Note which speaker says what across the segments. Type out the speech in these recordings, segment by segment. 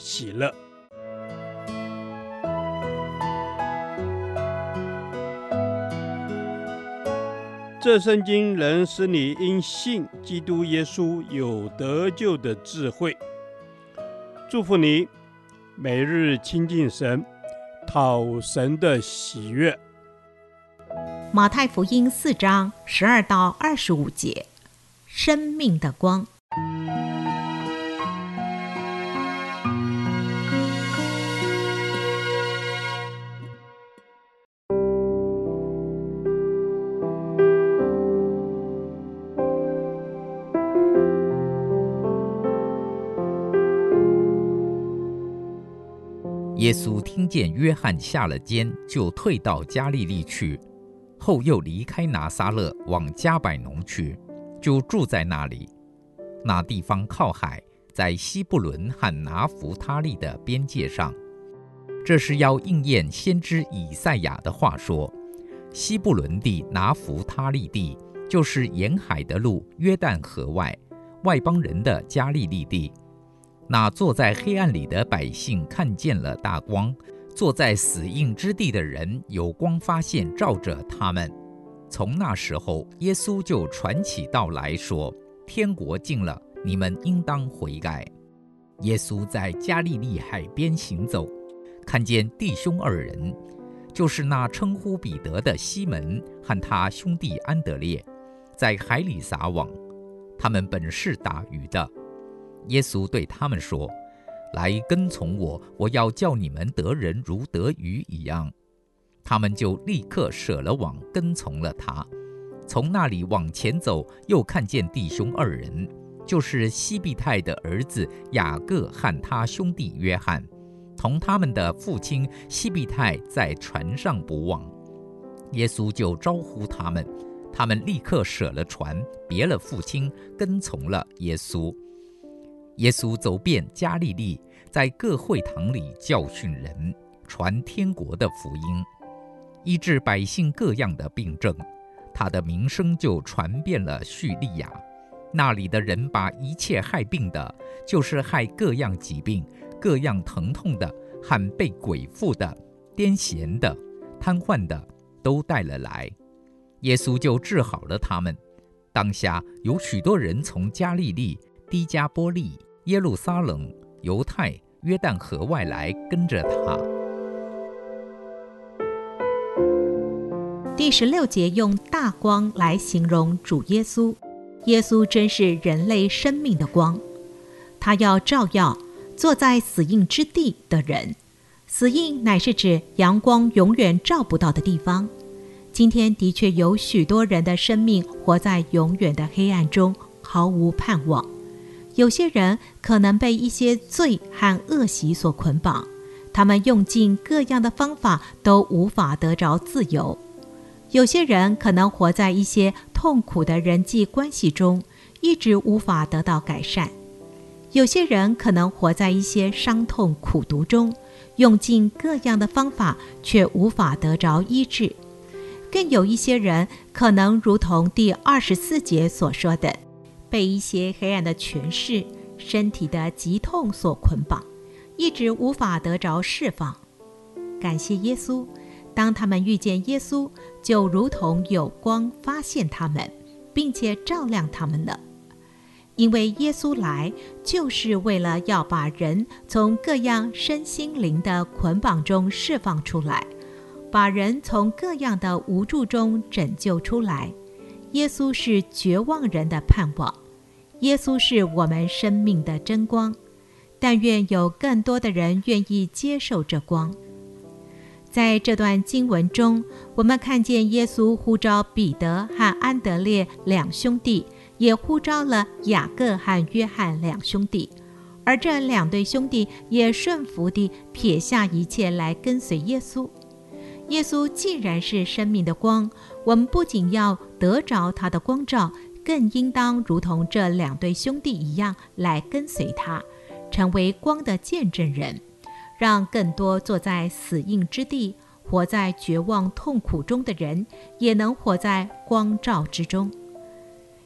Speaker 1: 喜乐。这圣经能使你因信基督耶稣有得救的智慧。祝福你，每日亲近神，讨神的喜悦。
Speaker 2: 马太福音四章十二到二十五节，生命的光。
Speaker 3: 耶稣听见约翰下了监，就退到加利利去，后又离开拿撒勒，往加百农去，就住在那里。那地方靠海，在西布伦和拿弗他利的边界上。这是要应验先知以赛亚的话说：西布伦地、拿弗他利地，就是沿海的路，约旦河外，外邦人的加利利地。那坐在黑暗里的百姓看见了大光，坐在死荫之地的人有光发现照着他们。从那时候，耶稣就传起道来说：“天国近了，你们应当悔改。”耶稣在加利利海边行走，看见弟兄二人，就是那称呼彼得的西门和他兄弟安德烈，在海里撒网，他们本是打鱼的。耶稣对他们说：“来跟从我，我要叫你们得人如得鱼一样。”他们就立刻舍了网，跟从了他。从那里往前走，又看见弟兄二人，就是西庇太的儿子雅各和他兄弟约翰，同他们的父亲西庇太在船上捕网。耶稣就招呼他们，他们立刻舍了船，别了父亲，跟从了耶稣。耶稣走遍加利利，在各会堂里教训人，传天国的福音，医治百姓各样的病症。他的名声就传遍了叙利亚，那里的人把一切害病的，就是害各样疾病、各样疼痛的，和被鬼附的、癫痫的、瘫痪的，都带了来。耶稣就治好了他们。当下有许多人从加利利、低加波利。耶路撒冷、犹太、约旦河外来跟着他。
Speaker 2: 第十六节用大光来形容主耶稣。耶稣真是人类生命的光，他要照耀坐在死荫之地的人。死荫乃是指阳光永远照不到的地方。今天的确有许多人的生命活在永远的黑暗中，毫无盼望。有些人可能被一些罪和恶习所捆绑，他们用尽各样的方法都无法得着自由。有些人可能活在一些痛苦的人际关系中，一直无法得到改善。有些人可能活在一些伤痛苦毒中，用尽各样的方法却无法得着医治。更有一些人可能如同第二十四节所说的。被一些黑暗的权势、身体的疾痛所捆绑，一直无法得着释放。感谢耶稣，当他们遇见耶稣，就如同有光发现他们，并且照亮他们了。因为耶稣来，就是为了要把人从各样身心灵的捆绑中释放出来，把人从各样的无助中拯救出来。耶稣是绝望人的盼望。耶稣是我们生命的真光，但愿有更多的人愿意接受这光。在这段经文中，我们看见耶稣呼召彼得和安德烈两兄弟，也呼召了雅各和约翰两兄弟，而这两对兄弟也顺服地撇下一切来跟随耶稣。耶稣既然是生命的光，我们不仅要得着他的光照，更应当如同这两对兄弟一样来跟随他，成为光的见证人，让更多坐在死荫之地、活在绝望痛苦中的人，也能活在光照之中。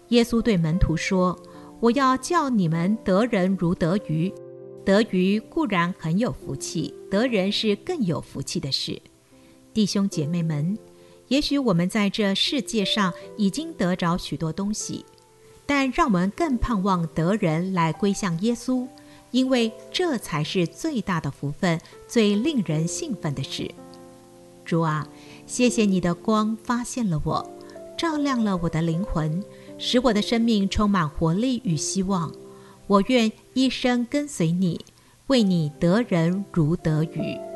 Speaker 2: 耶稣对门徒说：“我要叫你们得人如得鱼，得鱼固然很有福气，得人是更有福气的事。”弟兄姐妹们，也许我们在这世界上已经得着许多东西，但让我们更盼望得人来归向耶稣，因为这才是最大的福分，最令人兴奋的事。主啊，谢谢你的光发现了我，照亮了我的灵魂，使我的生命充满活力与希望。我愿一生跟随你，为你得人如得鱼。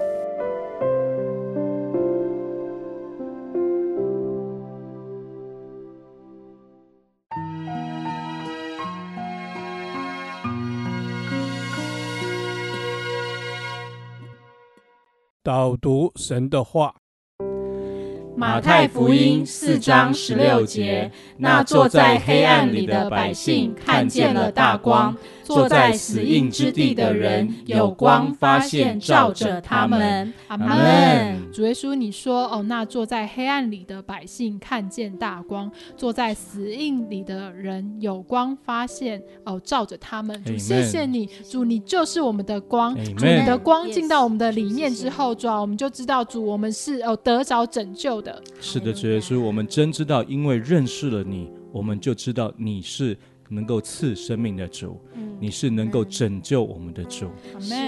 Speaker 1: 导读神的话。
Speaker 4: 马太福音四章十六节，那坐在黑暗里的百姓看见了大光，坐在死荫之地的人有光发现照着他们。阿门。
Speaker 5: 主耶稣，你说哦，那坐在黑暗里的百姓看见大光，坐在死荫里的人有光发现哦，照着他们。主，谢谢你，主，你就是我们的光。主，你的光进到我们的里面之后，主啊，我们就知道主，我们是哦得着拯救的。
Speaker 6: 是的，主耶稣，我们真知道，因为认识了你，我们就知道你是能够赐生命的主，嗯、你是能够拯救我们的主。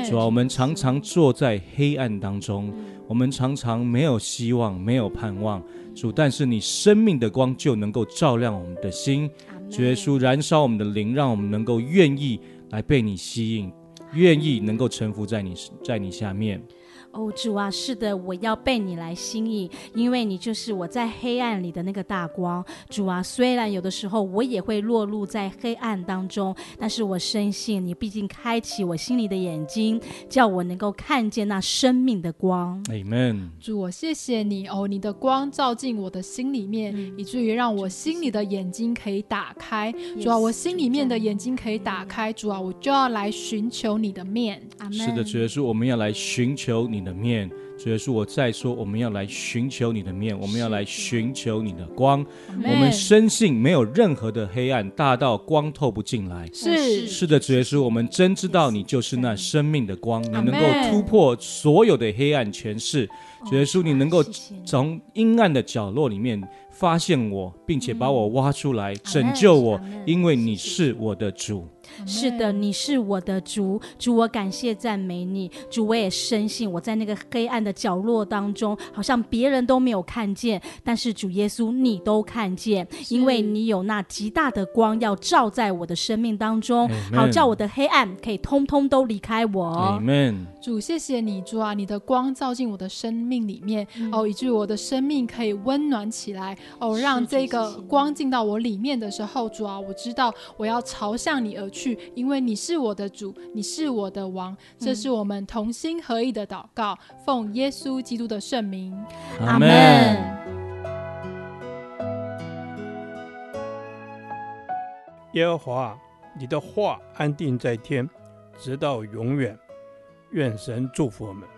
Speaker 6: 主啊，我们常常坐在黑暗当中，嗯、我们常常没有希望，没有盼望。主，但是你生命的光就能够照亮我们的心，主耶稣燃烧我们的灵，让我们能够愿意来被你吸引，愿意能够臣服在你在你下面。
Speaker 7: 哦，主啊，是的，我要被你来吸引，因为你就是我在黑暗里的那个大光。主啊，虽然有的时候我也会落入在黑暗当中，但是我深信你毕竟开启我心里的眼睛，叫我能够看见那生命的光。
Speaker 6: Amen。
Speaker 5: 主，我谢谢你哦，你的光照进我的心里面，嗯、以至于让我心里的眼睛可以打开。Yes, 主啊，我心里面的眼睛可以打开。主啊，我就要来寻求你的面。
Speaker 6: 是的，主耶稣，我们要来寻求你的面，主耶稣，我再说，我们要来寻求你的面，我们要来寻求你的光。我们深信没有任何的黑暗大到光透不进来。
Speaker 5: 是
Speaker 6: 是的，主耶稣，我们真知道你就是那生命的光，你能够突破所有的黑暗权势。主耶稣，你能够从阴暗的角落里面发现我，并且把我挖出来，拯救我，因为你是我的主。
Speaker 7: 是的，你是我的主，主，我感谢赞美你，主，我也深信我在那个黑暗的角落当中，好像别人都没有看见，但是主耶稣你都看见，因为你有那极大的光要照在我的生命当中好叫我的黑暗可以通通都离开我。
Speaker 6: Amen.
Speaker 5: 主，谢谢你，主啊，你的光照进我的生命里面，嗯、哦，以至于我的生命可以温暖起来，哦，让这个光进到我里面的时候，主啊，我知道我要朝向你而去。因为你是我的主，你是我的王，这是我们同心合意的祷告，奉耶稣基督的圣名，
Speaker 6: 阿门。
Speaker 1: 耶和华，你的话安定在天，直到永远。愿神祝福我们。